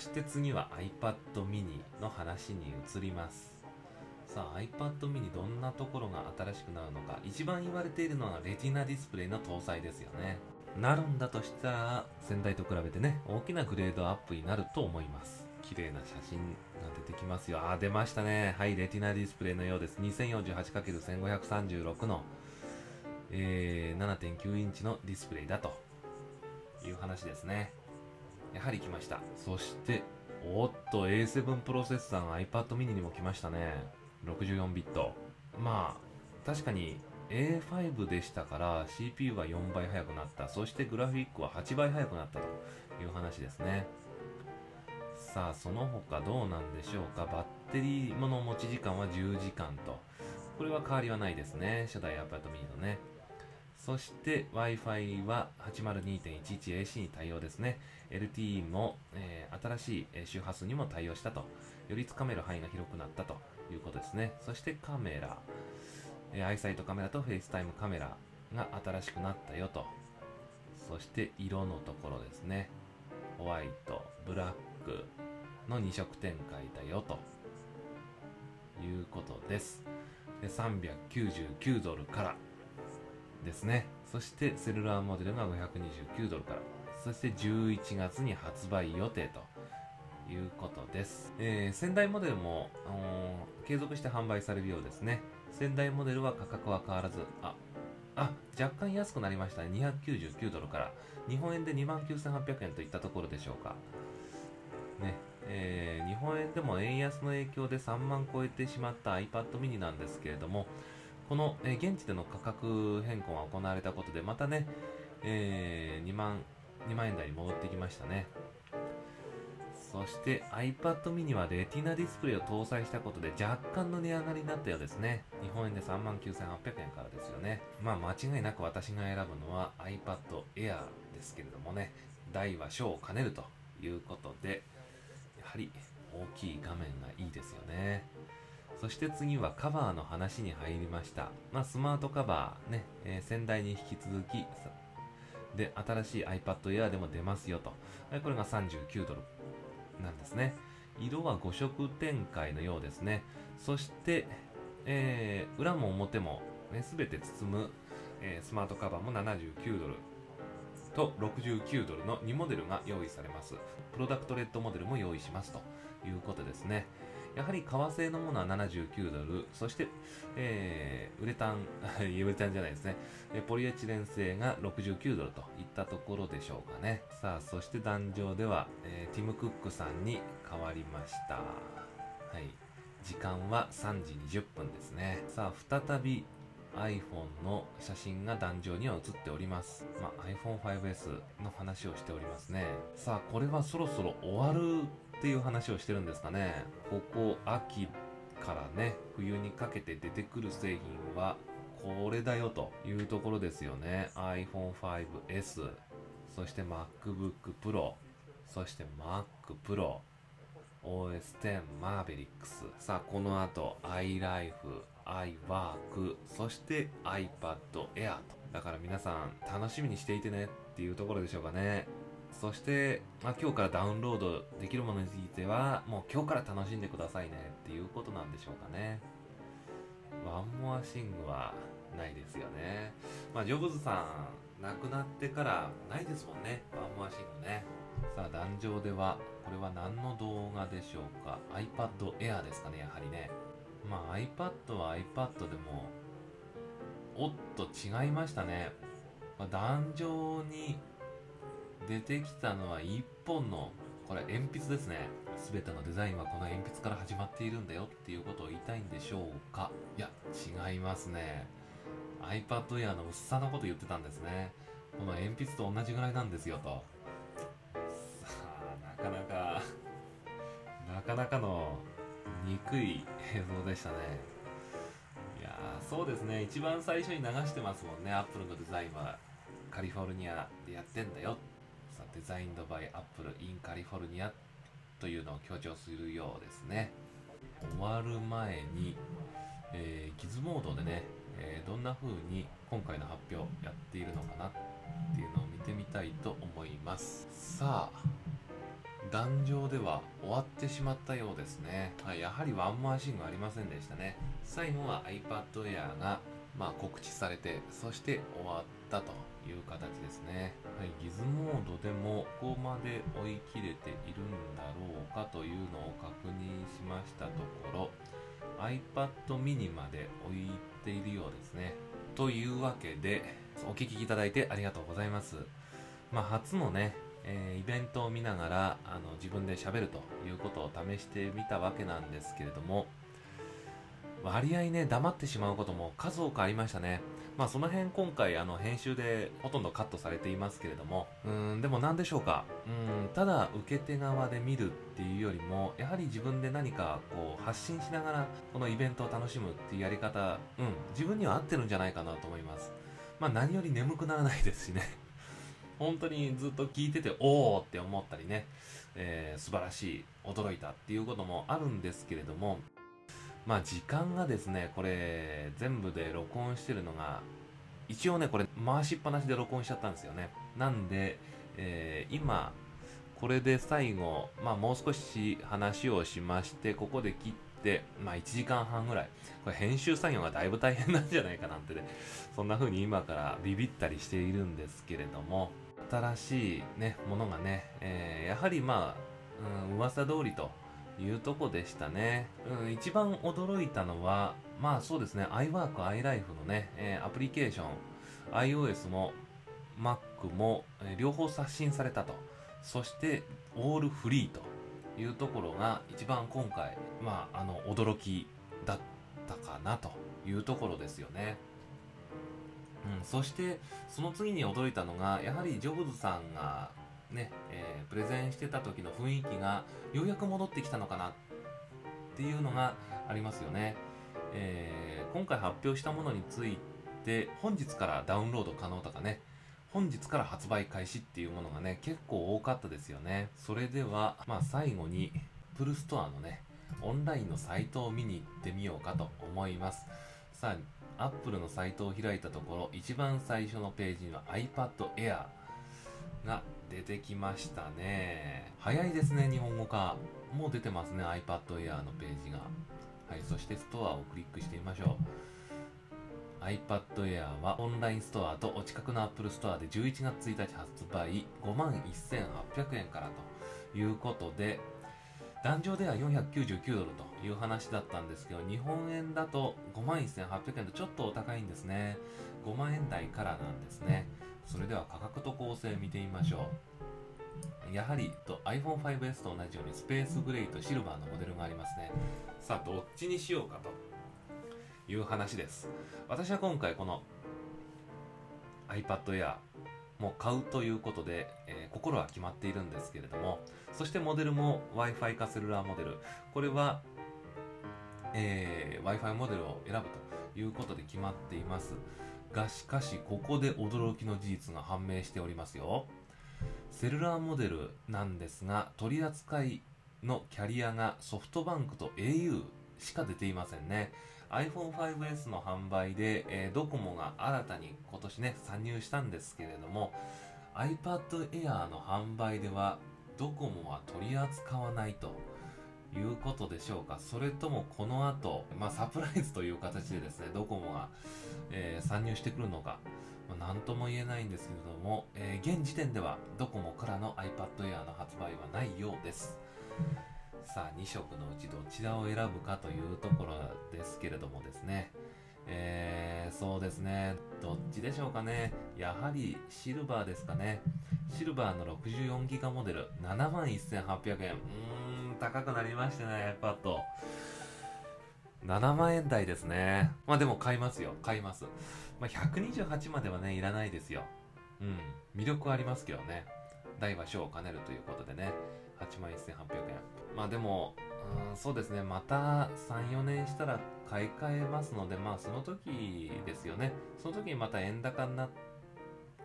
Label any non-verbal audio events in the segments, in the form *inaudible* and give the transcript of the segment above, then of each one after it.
して次は iPad mini の話に移ります。さあ iPad mini どんなところが新しくなるのか。一番言われているのはレティナディスプレイの搭載ですよね。なるんだとしたら先代と比べてね大きなグレードアップになると思います。綺麗な写真が出てきますよ。あ出ましたね。はいレティナディスプレイのようです。2048×1536 の、えー、7.9インチのディスプレイだという話ですね。やはり来ました。そしておっと A7 プロセッサーが iPad mini にも来ましたね。64ビット。まあ確かに A5 でしたから CPU は4倍速くなった。そしてグラフィックは8倍速くなったという話ですね。さあその他どうなんでしょうか。バッテリーもの持ち時間は10時間と。これは変わりはないですね。初代 iPad mini のね。そして Wi-Fi は 802.11AC に対応ですね。LTE も、えー新しい周波数にも対応したと。よりつかめる範囲が広くなったということですね。そしてカメラ。えー、アイサイトカメラと FaceTime カメラが新しくなったよと。そして色のところですね。ホワイト、ブラックの2色展開だよということです。で399ドルからですね。そしてセルラーモデルが529ドルから。そして11月に発売予定ということです。えー仙台モデルも、あの継続して販売されるようですね。仙台モデルは価格は変わらず、あ、あ、若干安くなりましたね。299ドルから。日本円で29,800円といったところでしょうか。ね。えー日本円でも円安の影響で3万超えてしまった iPad mini なんですけれども、この、えー現地での価格変更が行われたことで、またね、えー2万、2万円台に戻ってきましたね。そして iPad mini はレティナディスプレイを搭載したことで若干の値上がりになったようですね。日本円で3万9800円からですよね。まあ間違いなく私が選ぶのは iPad Air ですけれどもね、大は小を兼ねるということで、やはり大きい画面がいいですよね。そして次はカバーの話に入りました。まあ、スマートカバーね、えー先代に引き続き、で、新しい iPad Air でも出ますよと。これが39ドルなんですね。色は5色展開のようですね。そして、えー裏も表も、ね、全て包む、えースマートカバーも79ドルと69ドルの2モデルが用意されます。プロダクトレッドモデルも用意しますということですね。やはり為替のものは79ドル、そして、えーウレタン、ウレタンじゃないですね、えーポリエチレン製が69ドルといったところでしょうかね。さあ、そして壇上では、えーティム・クックさんに変わりました。はい。時間は3時20分ですね。さあ、再び iPhone の写真が壇上には写っております。まあ、iPhone5S の話をしておりますね。さあ、これはそろそろ終わるっていう話をしてるんですかね。ここ秋からね、冬にかけて出てくる製品はこれだよというところですよね。iPhone5S、そして MacBook Pro、そして Mac Pro、OS10 Mavericks さあこの後 iLife、iWork そして iPad Air と。だから皆さん楽しみにしていてねっていうところでしょうかね。そして、まあ、今日からダウンロードできるものについてはもう今日から楽しんでくださいねっていうことなんでしょうかね。ワンモアシングはないですよね。まあジョブズさん亡くなってからないですもんね。ワンモアシングね。さあ壇上ではこれは何の動画でしょうか？iPad Air ですかねやはりね。まあ iPad は iPad でもおっと違いましたね、まあ、壇上に出てきたのは1本のこれ鉛筆ですね。全てのデザインはこの鉛筆から始まっているんだよっていうことを言いたいんでしょうか。いや違いますね。iPad Air の薄さのこと言ってたんですね。この鉛筆と同じぐらいなんですよと。さあなかなかなかなかの憎い映像でしたね。いやーそうですね。一番最初に流してますもんね。アップルのデザインはカリフォルニアでやってんだよ。さデザインドバイアップル in カリフォルニアというのを強調するようですね。終わる前に、えーギズモードでね、えーどんな風に今回の発表やっているのかなっていうのを見てみたいと思います。さあ壇上では終わってしまったようですね、はい、やはりワンマーシングありませんでしたね。最後は iPad Air が、まあ、告知されてそして終わったという形ですね。はいギズモードでもここまで追い切れているんだろうかというのを確認しましたところ iPad mini まで置いているようですね。というわけでお聞きいただいてありがとうございます。まあ初のねえーイベントを見ながらあの自分で喋るということを試してみたわけなんですけれども割合ね黙ってしまうことも数多くありましたね。まあその辺今回あの編集でほとんどカットされていますけれどもうんでも何でしょうか。うんただ受け手側で見るっていうよりもやはり自分で何かこう発信しながらこのイベントを楽しむっていうやり方うん自分には合ってるんじゃないかなと思います。まあ何より眠くならないですしね。本当にずっと聞いてておおって思ったりね、えー素晴らしい驚いたっていうこともあるんですけれどもまあ時間がですねこれ全部で録音してるのが一応ねこれ回しっぱなしで録音しちゃったんですよね。なんで、えー今これで最後、まあ、もう少し話をしましてここで切って、まあ、1時間半ぐらい。これ編集作業がだいぶ大変なんじゃないかなんてねそんな風に今からビビったりしているんですけれども新しいねものがね、えーやはりまあ、うん、噂通りというとこでしたね、うん、一番驚いたのはまあそうですね iWork、iLife のね、えーアプリケーション iOS も Mac も、えー両方刷新されたと。そしてオールフリーというところが一番今回まああの驚きだったかなというところですよね。うん、そしてその次に驚いたのがやはりジョブズさんがね、えープレゼンしてた時の雰囲気がようやく戻ってきたのかなっていうのがありますよね、えー今回発表したものについて本日からダウンロード可能とかね本日から発売開始っていうものがね結構多かったですよね。それではまあ最後にプルストアのねオンラインのサイトを見に行ってみようかと思います。さあアップルのサイトを開いたところ一番最初のページには iPad Air が出てきましたね。早いですね日本語化。もう出てますね iPad Air のページが。はいそしてストアをクリックしてみましょう。iPad Air はオンラインストアとお近くの Apple ストアで11月1日発売5万1800円からということで壇上では499ドルという話だったんですけど日本円だと5万1800円とちょっとお高いんですね。5万円台からなんですね。それでは価格と構成見てみましょう。やはり iPhone5S と同じようにスペースグレーとシルバーのモデルがありますね。さあどっちにしようかと。いう話です。私は今回この iPad Air もう買うということで、えー心は決まっているんですけれどもそしてモデルも Wi-Fi かセルラーモデル。これは、えー Wi-Fi モデルを選ぶということで決まっています。がしかしここで驚きの事実が判明しておりますよ。セルラーモデルなんですが取り扱いのキャリアがソフトバンクと au しか出ていませんね。iPhone5S の販売で、えードコモが新たに今年ね参入したんですけれども iPad Air の販売ではドコモは取り扱わないと。いうことでしょうか。それともこの後、まあサプライズという形でですねドコモが、えー参入してくるのか。まあ、何とも言えないんですけれども、えー現時点ではドコモからの iPad Air の発売はないようです。さあ2色のうちどちらを選ぶかというところですけれどもですね。えー、そうですね。どっちでしょうかね。やはりシルバーですかね。シルバーの64ギガモデル。7万1800円。うーん高くなりましたね iPad 7万円台ですね。まあでも買いますよ。買います。まあ128まではねいらないですよ。うん。魅力はありますけどね。大は小を兼ねるということでね。8万1800円。まあでもうんそうですね。また34年したら買い替えますのでまあその時ですよね。その時にまた円高にな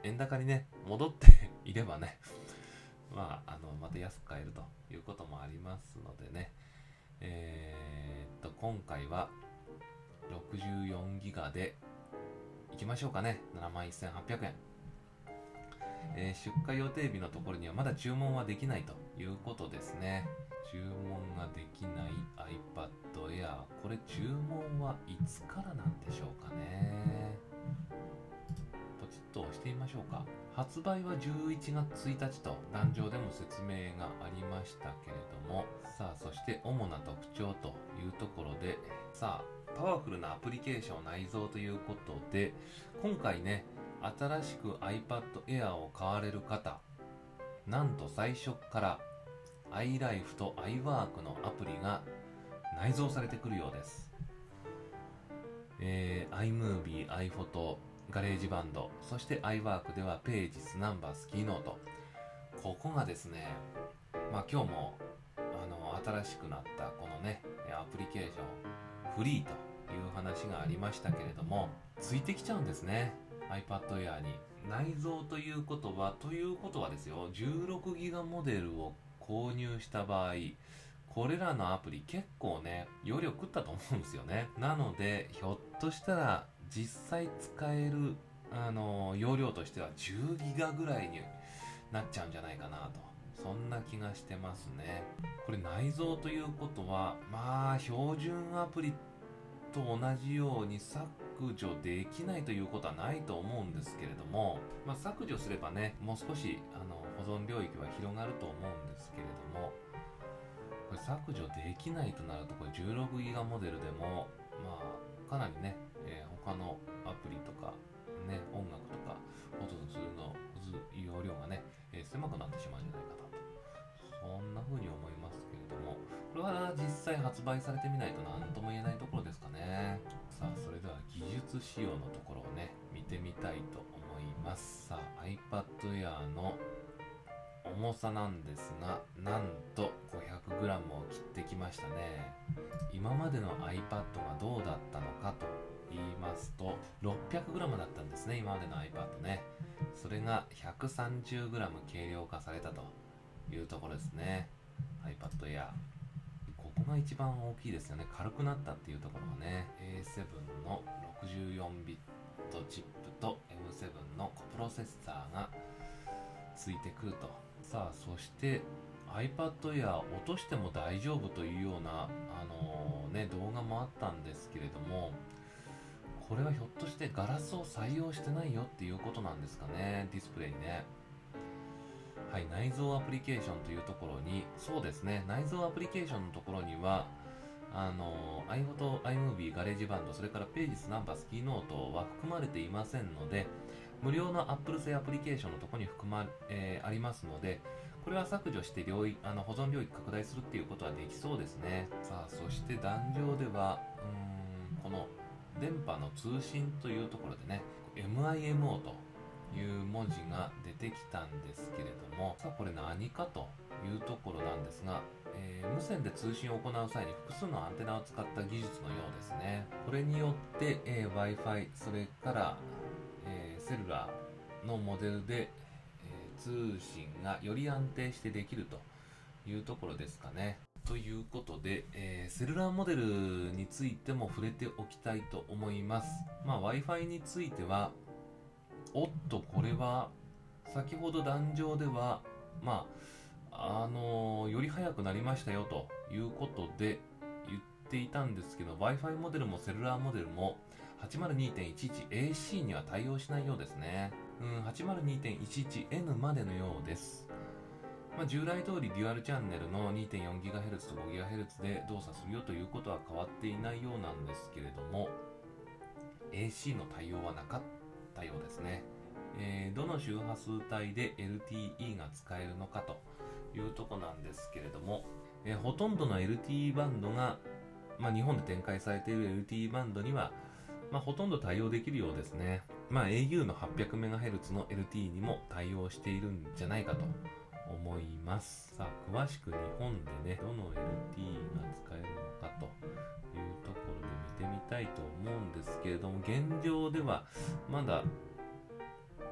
円高にね戻っていればね *laughs* まああのまた安く買えるということもありますのでね。えー、っと今回は64ギガでいきましょうかね。7万1800円。えー、出荷予定日のところにはまだ注文はできないということですね。注文ができない iPad Air これ注文はいつからなんでしょうかね。ッと押してみましょうか。発売は11月1日と壇上でも説明がありましたけれども。さあそして主な特徴というところでさあパワフルなアプリケーション内蔵ということで今回ね新しく iPad Air を買われる方なんと最初から iLife と iWork のアプリが内蔵されてくるようです、えー、iMovie、iPhoto、 GarageBand そして iWork では Pages、Numbers、Keynote ここがですねまあ今日もあの新しくなったこのねアプリケーションフリーという話がありましたけれどもついてきちゃうんですね。iPad Air に。内蔵ということはということはですよ16ギガモデルを購入した場合これらのアプリ結構ね容量食ったと思うんですよね。なのでひょっとしたら実際使えるあの容量としては10ギガぐらいになっちゃうんじゃないかなと。そんな気がしてますね。これ内蔵ということはまあ標準アプリと同じように削除できないということはないと思うんですけれども、まあ、削除すればねもう少しあの保存領域は広がると思うんですけれどもこれ削除できないとなるとこれ16ギガモデルでもまあかなりね、他のアプリとかね音楽とか保存するの容量がね、えー、狭くなってしまうんじゃないかなと。そんな風に思いますけれどもこれは実際発売されてみないと何とも言えないところですかね。さあそれでは技術仕様のところをね見てみたいと思います。さあ iPad Air の重さなんですがなんと 500g を切ってきましたね。今までの iPad がどうだったのかと言いますと 600g だったんですね今までの iPad ね。それが 130g 軽量化されたというところですね。iPad Air ここが一番大きいですよね。軽くなったっていうところがね。A7 の64ビットチップと M7 のコプロセッサーがついてくると。さあそして iPad Air 落としても大丈夫というような、あのー、ね、動画もあったんですけれどもこれはひょっとしてガラスを採用してないよっていうことなんですかねディスプレイにね。はい、内蔵アプリケーションというところに、そうですね、内蔵アプリケーションのところには、あの、iPhoto、iMovie、 GarageBand、それから Pages、Numbers、Keynote は含まれていませんので、無料の Apple 製アプリケーションのところに含ま、えー、ありますので、これは削除して領域あの保存領域拡大するっていうことはできそうですね。さあ、そして壇上では、うーん、この電波の通信というところでね、MIMO という文字が出てきたんですけれどもさあこれ何かというところなんですが、えー、無線で通信を行う際に複数のアンテナを使った技術のようですねこれによって、えー、Wi-Fi それから、セルラーのモデルで、え通信がより安定してできるというところですかねということで、えー、セルラーモデルについても触れておきたいと思います。まあ、Wi-Fi については、おっとこれは先ほど壇上ではまああのー、より速くなりましたよということで言っていたんですけど Wi-Fi モデルもセルラーモデルも 802.11AC には対応しないようですね。うん 802.11N までのようです。まあ、従来通りデュアルチャンネルの 2.4GHz と 5GHz で動作するよということは変わっていないようなんですけれども AC の対応はなかったようですね、えー、どの周波数帯で LTE が使えるのかというとこなんですけれども、えーほとんどの LTE バンドが、まあ、日本で展開されている LTE バンドには、まあ、ほとんど対応できるようですね。まあ、au の 800MHz の LTE にも対応しているんじゃないかと思います。さあ、詳しく日本でね、どの LTE が使えるのかというところで見てみたいと思うんですけれども、現状ではまだ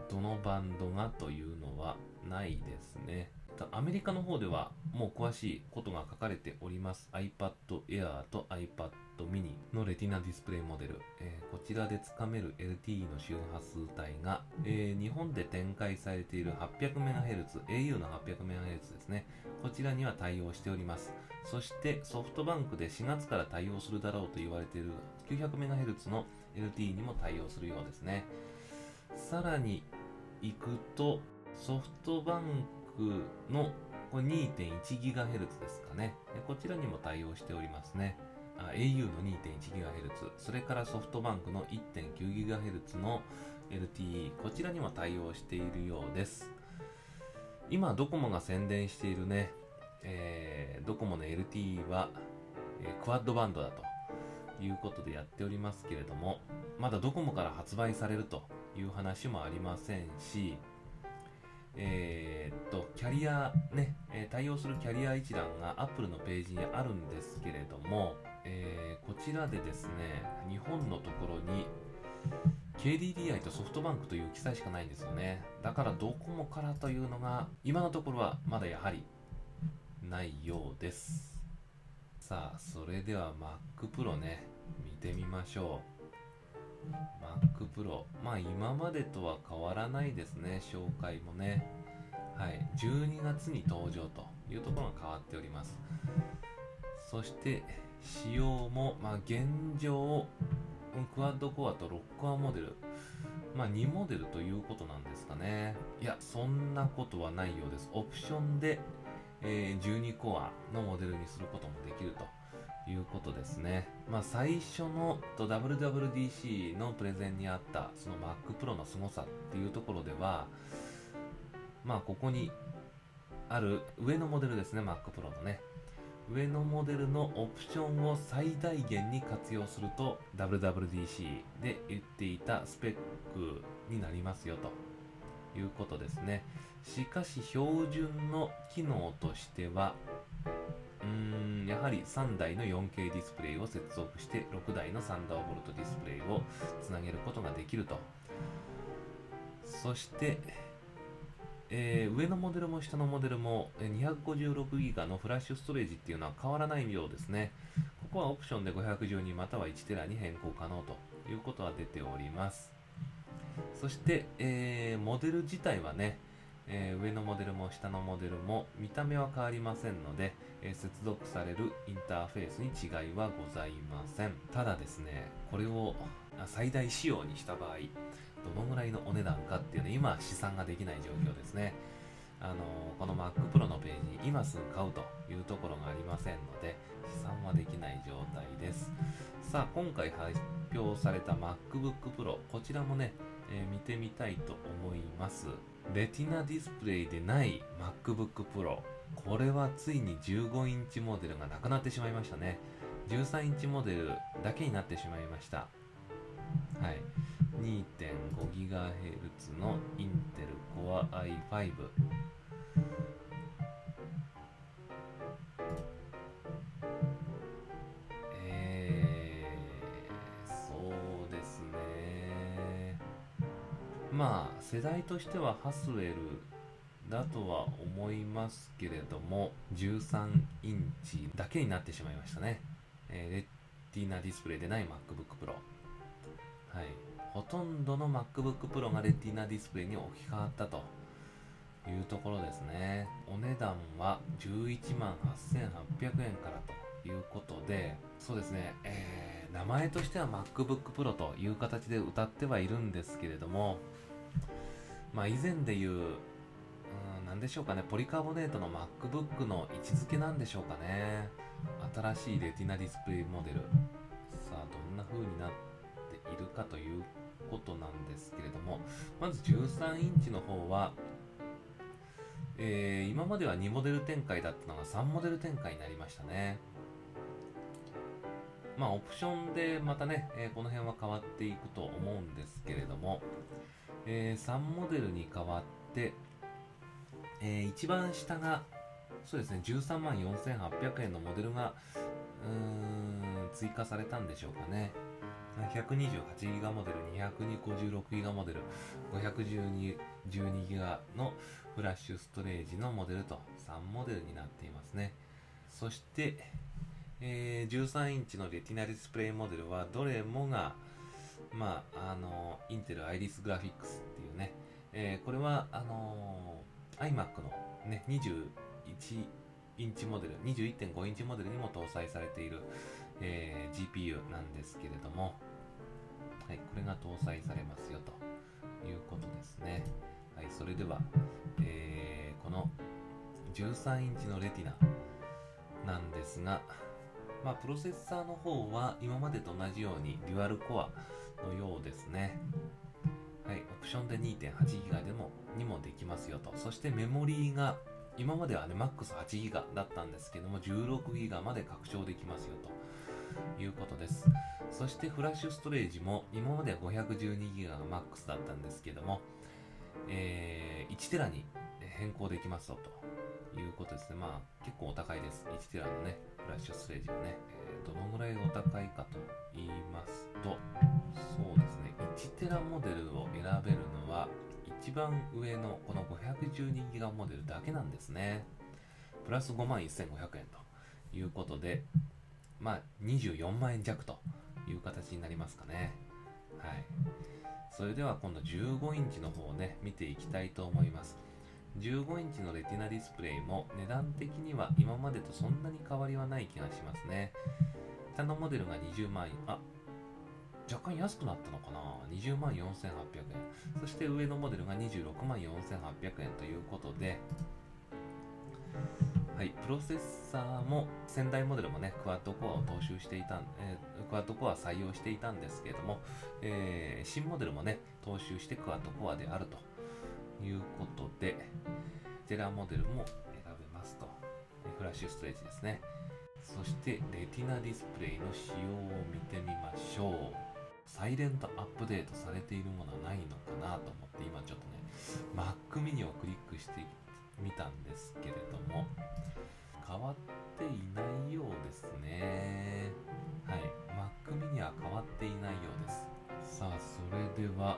どのバンドがというのはないですね。たアメリカの方ではもう詳しいことが書かれております。iPad Air と iPad mini のレティナディスプレイモデル、えーこちらでつかめる LTE の周波数帯が、えー日本で展開されている 800MHz au の 800MHz ですね。こちらには対応しております。そしてソフトバンクで4月から対応するだろうと言われている 900MHz の LTE にも対応するようですね。さらに行くとソフトバンクのこれ 2.1GHz ですかね。こちらにも対応しておりますね。au の 2.1GHz それからソフトバンクの 1.9GHz の LTE こちらにも対応しているようです。今ドコモが宣伝しているね、えードコモの LTE は、えークワッドバンドだということでやっておりますけれどもまだドコモから発売されるという話もありませんしえーっと、キャリアね、え対応するキャリア一覧が Apple のページにあるんですけれども、えーこちらでですね、日本のところに KDDI とソフトバンクという記載しかないんですよね。だからドコモからというのが今のところはまだやはりないようです。さあ、それでは Mac Pro ね、見てみましょう。Mac Pro。まあ今までとは変わらないですね、紹介もね。はい。12月に登場というところが変わっております。そして、仕様も、まあ現状、クワッドコアと6コアモデル。まあ2モデルということなんですかね。いや、そんなことはないようです。オプションで、えー12コアのモデルにすることもできると。いうことですね。まあ最初のと WWDC のプレゼンにあったその Mac Pro の凄さっていうところでは、まあここにある上のモデルですね、Mac Pro のね。上のモデルのオプションを最大限に活用すると WWDC で言っていたスペックになりますよということですね。しかし標準の機能としてはうーんやはり3台の 4K ディスプレイを接続して6台のサンダーボルトディスプレイをつなげることができると。そして、えー上のモデルも下のモデルも 256GB のフラッシュストレージっていうのは変わらないようですね。ここはオプションで512または 1TB に変更可能ということは出ております。そして、えーモデル自体はねえー上のモデルも下のモデルも見た目は変わりませんので、えー接続されるインターフェースに違いはございません。ただですねこれを最大仕様にした場合どのぐらいのお値段かっていうのは今試算ができない状況ですね。あのーこの Mac Pro のページに今すぐ買うというところがありませんので試算はできない状態です。さあ今回発表された MacBook Pro こちらもね、えー見てみたいと思います。レティナディスプレイでない MacBook Pro これはついに15インチモデルがなくなってしまいましたね。13インチモデルだけになってしまいました。はい。2.5GHz のインテル Core i5 まあ世代としてはハスウェルだとは思いますけれども13インチだけになってしまいましたね、えーレティナディスプレイでない MacBook Pro はい。ほとんどの MacBook Pro がレティナディスプレイに置き換わったというところですね。お値段は11万8800円からということでそうですね、えー名前としては MacBook Pro という形で歌ってはいるんですけれどもまあ以前でいううんなんでしょうかねポリカーボネートの MacBook の位置づけなんでしょうかね。新しいレティナディスプレイモデル。さあどんな風になっているかということなんですけれども。まず13インチの方はえー今までは2モデル展開だったのが3モデル展開になりましたね。まあ、オプションでまたね、えーこの辺は変わっていくと思うんですけれども、えー3モデルに変わって、えー一番下が、そうですね、13万4800円のモデルが、うーん、追加されたんでしょうかね。128ギガモデル、256ギガモデル、512 12ギガのフラッシュストレージのモデルと3モデルになっていますね。そして、えー13インチのレティナディスプレイモデルはどれもが、まあ、あの、インテルアイリスグラフィックスっていうね、えーこれは、あの iMac のね、21インチモデル、21.5インチモデルにも搭載されている、えー GPU なんですけれども、はい、これが搭載されますよということですね。はい、それでは、えーこの13インチのレティナなんですが、まあ、プロセッサーの方は今までと同じようにデュアルコアのようですね。はい、オプションで 2.8GB でもにもできますよと。そしてメモリーが今まではね、MAX8GB だったんですけども、16GB まで拡張できますよということです。そしてフラッシュストレージも今までは 512GB が MAX だったんですけども、えー、1テラに変更できますよということですね。まあ結構お高いです。1テラのね、フラッシュストレージはね、えーどのぐらいお高いかと言いますと、そうですね、1テラモデルを選べるのは一番上のこの 512GB モデルだけなんですね。プラス5万1500円ということで、まあ24万円弱という形になりますかね。はい。それでは今度15インチの方をね、見ていきたいと思います。15インチのレティナディスプレイも値段的には今までとそんなに変わりはない気がしますね。下のモデルが20万円、あ、若干安くなったのかな ?20 万4800円。そして上のモデルが26万4800円ということで、はい、プロセッサーも先代モデルもね、クワッドコアを踏襲していた、えークワッドコア採用していたんですけれども、えー新モデルもね、踏襲してクワッドコアであるということで、テラモデルも選べますと。フラッシュストレージですね。そして、レティナディスプレイの仕様を見てみましょう。サイレントアップデートされているものはないのかなと思って、今ちょっとね、Mac mini をクリックしてみたんですけれども、変わっていないようですね。はい。Mac mini は変わっていないようです。さあ、それでは、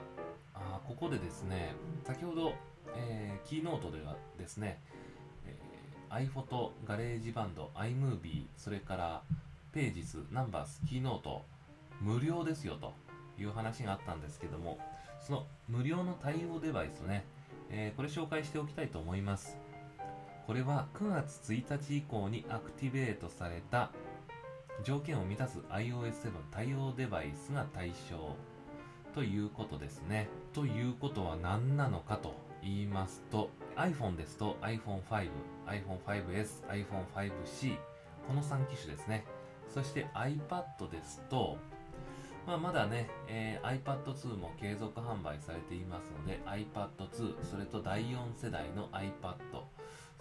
あここでですね、先ほど、えーキーノートではですね、えー iPhoto、 GarageBand、iMovie、それから Pages、Numbers、Keynote、無料ですよという話があったんですけども、その無料の対応デバイスね、えーこれ紹介しておきたいと思います。これは9月1日以降にアクティベートされた条件を満たす iOS7 対応デバイスが対象ということですね。ということは何なのかと言いますと iPhone ですと iPhone5、iPhone5S、iPhone5C この3機種ですね。そして iPad ですとまあ、まだね、えー iPad2 も継続販売されていますので iPad2 それと第4世代の iPad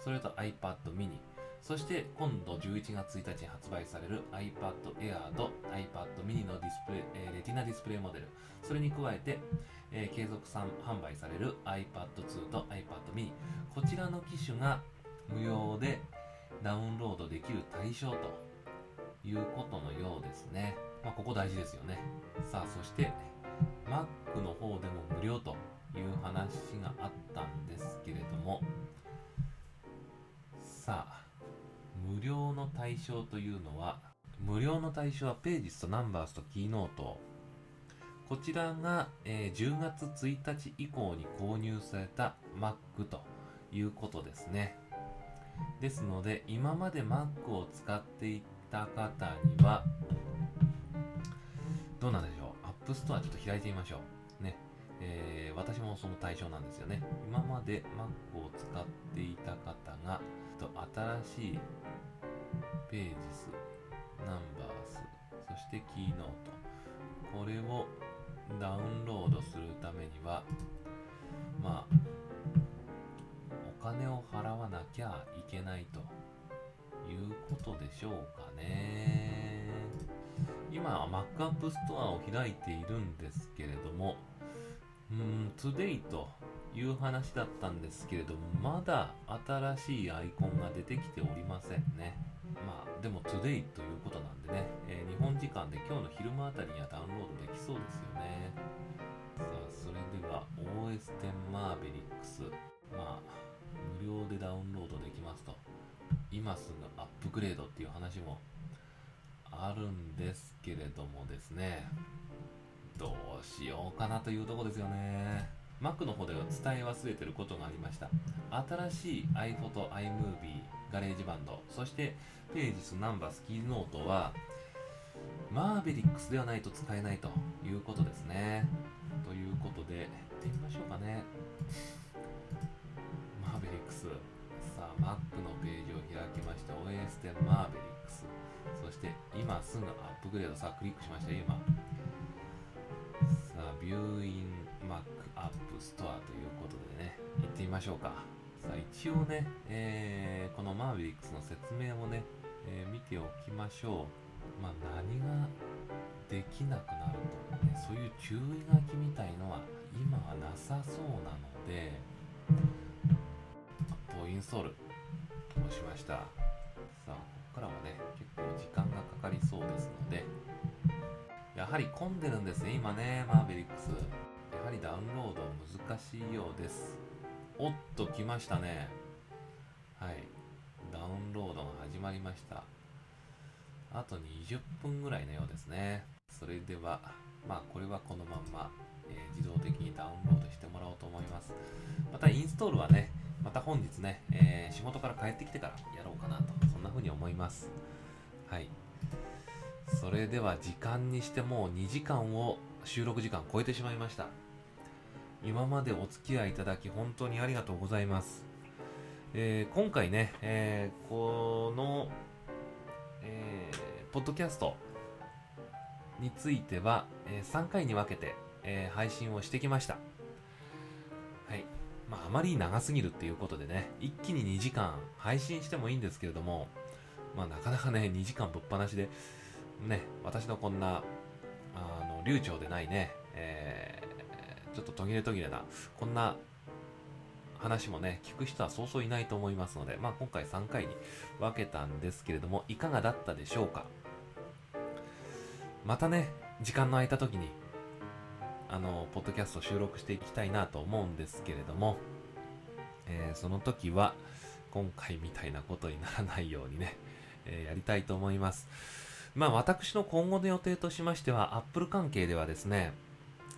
それと iPad mini そして今度11月1日に発売される iPad Air と iPad mini のディスプレイ、えーレティナディスプレイモデルそれに加えて、えー継続販売される iPad2 と iPad mini こちらの機種が無料でダウンロードできる対象ということのようですね。まあ、ここ大事ですよね。さあ、そして、Mac の方でも無料という話があったんですけれども、さあ、無料の対象というのは、無料の対象はページスとナンバースとキーノート。こちらが、えー10月1日以降に購入された Mac ということですね。ですので、今まで Mac を使っていた方には、どうなんでしょう？App Store ちょっと開いてみましょう。ね。えー私もその対象なんですよね。今まで Mac を使っていた方が、と新しいページス、ナンバース、そしてキーノート。これをダウンロードするためには、まあ、お金を払わなきゃいけないということでしょうかね。今は Mac App Store を開いているんですけれども、うーん、Today という話だったんですけれども、まだ新しいアイコンが出てきておりませんね。まあ、でも Today ということなんでね、えー日本時間で今日の昼間あたりにはダウンロードできそうですよね。さあ、それでは OS10 Mavericks、まあ、無料でダウンロードできますと。今すぐアップグレードっていう話もあるんですけれどもですね、どうしようかなというとこですよね。Mac の方では伝え忘れてることがありました。新しい iPhoto、iMovie、 GarageBand、そして Pages、Numbers、Keynote は、 Mavericks ではないと使えないということですね。ということで、やってみましょうかね。 Mavericks。さあ、Mac のページを開きました OS10 Mavericks。して、今すぐアップグレード。さあ、クリックしましたよ、今。さあ、 View in Mac App Store ということでね、行ってみましょうか。さあ、一応ね、えーこの Mavericks の説明もね、えー見ておきましょう。まあ、何ができなくなるとかね、そういう注意書きみたいのは今はなさそうなので、アップをインストールをしました。さあ、からはね、結構時間がかかりそうですので、やはり混んでるんですね、今ね、マーベリックス。やはりダウンロード難しいようです。おっと、来ましたね。はい。ダウンロードが始まりました。あと20分ぐらいのようですね。それでは、まあ、これはこのまんま、えー自動的にダウンロードしてもらおうと思います。また、インストールはね、また本日ね、えー仕事から帰ってきてからやろうかなと、な風に思います。はい。それでは時間にしてもう2時間を収録時間超えてしまいました。今までお付き合いいただき本当にありがとうございます。えー今回ね、えーこの、えーポッドキャストについては、え3回に分けて、え配信をしてきました。まあ、あまり長すぎるっていうことでね、一気に2時間配信してもいいんですけれども、まあ、なかなかね、2時間ぶっ放しで、ね、私のこんな、あの、流暢でないね、えーちょっと途切れ途切れな、こんな話もね、聞く人はそうそういないと思いますので、まあ今回3回に分けたんですけれども、いかがだったでしょうか？またね、時間の空いた時に、あの、ポッドキャスト収録していきたいなと思うんですけれども、えーその時は、今回みたいなことにならないようにね、えーやりたいと思います。まあ私の今後の予定としましては、Apple 関係ではですね、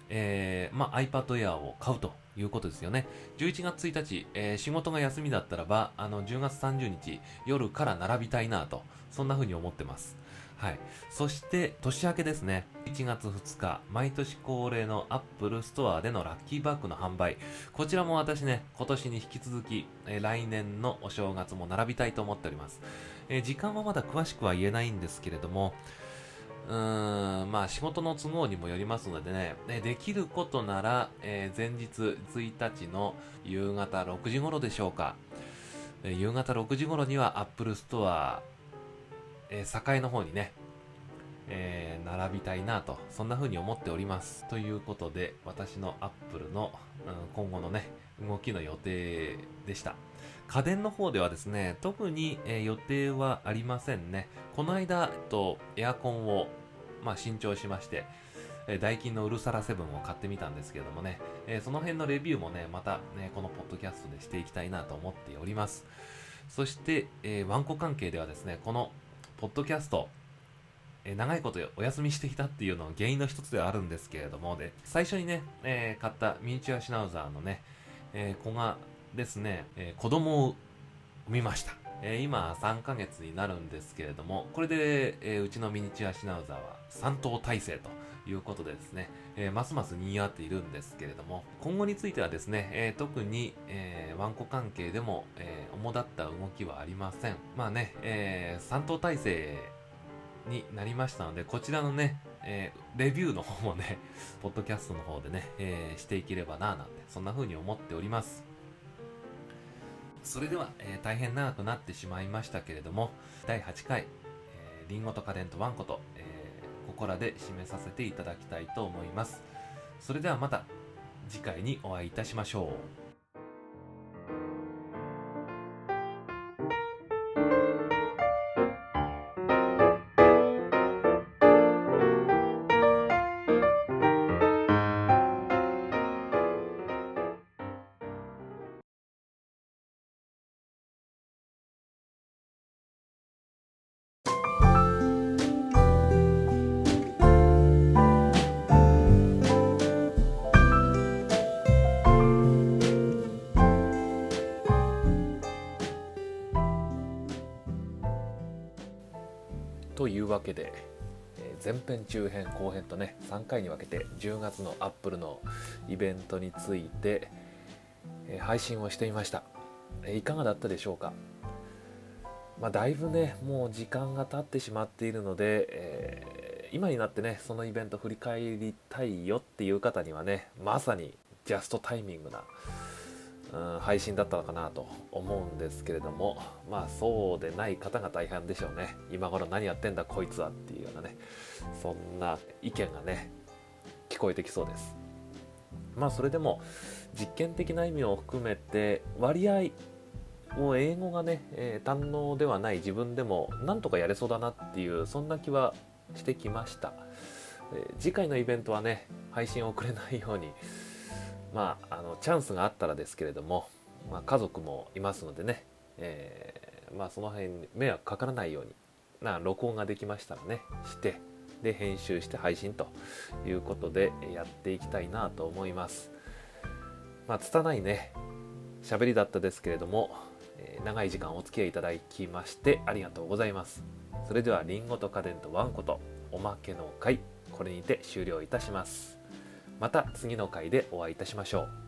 えーまあ iPad Air を買うということですよね。11月1日、えー仕事が休みだったらば、あの、10月30日夜から並びたいなと、そんな風に思ってます。はい。そして、年明けですね。1月2日、毎年恒例の Apple Store でのラッキーバッグの販売。こちらも私ね、今年に引き続き、え来年のお正月も並びたいと思っております。え時間はまだ詳しくは言えないんですけれども、うーん、まあ仕事の都合にもよりますのでね、ねできることなら、えー前日1日の夕方6時頃でしょうか。夕方6時頃には Apple Store、えー栄の方にね、えー並びたいなと、そんな風に思っております。ということで、私の Apple の、うん今後のね、動きの予定でした。家電の方ではですね、特に、えー予定はありませんね。この間、えっと、エアコンを、まあ、新調しまして、えダイキンのウルサラセブンを買ってみたんですけどもね、えーその辺のレビューもね、またね、このポッドキャストでしていきたいなと思っております。そして、えーワンコ関係ではですね、このポッドキャスト、え長いことお休みしていたっていうのは原因の一つではあるんですけれども、で、最初にね、えー買ったミニチュアシュナウザーのね、えー子がですね、えー子供を産みました。えー今3ヶ月になるんですけれども、これで、えーうちのミニチュアシナウザーは3頭体制ということでですね、えーますます賑わっているんですけれども、今後についてはですね、えー特に、えーワンコ関係でも、えー主だった動きはありません。まあね、え3頭体制になりましたので、こちらのね、えーレビューの方もね、*laughs* ポッドキャストの方でね、えーしていければなぁなんて、そんな風に思っております。それでは、えー大変長くなってしまいましたけれども第8回、えー、リンゴと家電とワンコと、えーここらで締めさせていただきたいと思います。それではまた次回にお会いいたしましょう。いうわけで、えー前編中編後編とね3回に分けて10月のアップルのイベントについて、えー配信をしていました、えーいかがだったでしょうか？まあ、だいぶねもう時間が経ってしまっているので、えー今になってねそのイベント振り返りたいよっていう方にはねまさにジャストタイミングなうん配信だったのかなと思うんですけれどもまあそうでない方が大半でしょうね。今頃何やってんだこいつはっていうようなね。そんな意見がね聞こえてきそうです。まあそれでも実験的な意味を含めて割合もう英語がね、えー堪能ではない自分でもなんとかやれそうだなっていうそんな気はしてきました、えー次回のイベントはね配信を遅れないようにまあ、あのチャンスがあったらですけれども、まあ、家族もいますのでね、えーまあ、その辺迷惑かからないようにな録音ができましたらねしてで編集して配信ということでやっていきたいなと思います。まあ拙いね喋りだったですけれども、えー長い時間お付き合いいただきましてありがとうございます。それではリンゴと家電とワンコとおまけの回これにて終了いたします。また次の回でお会いいたしましょう。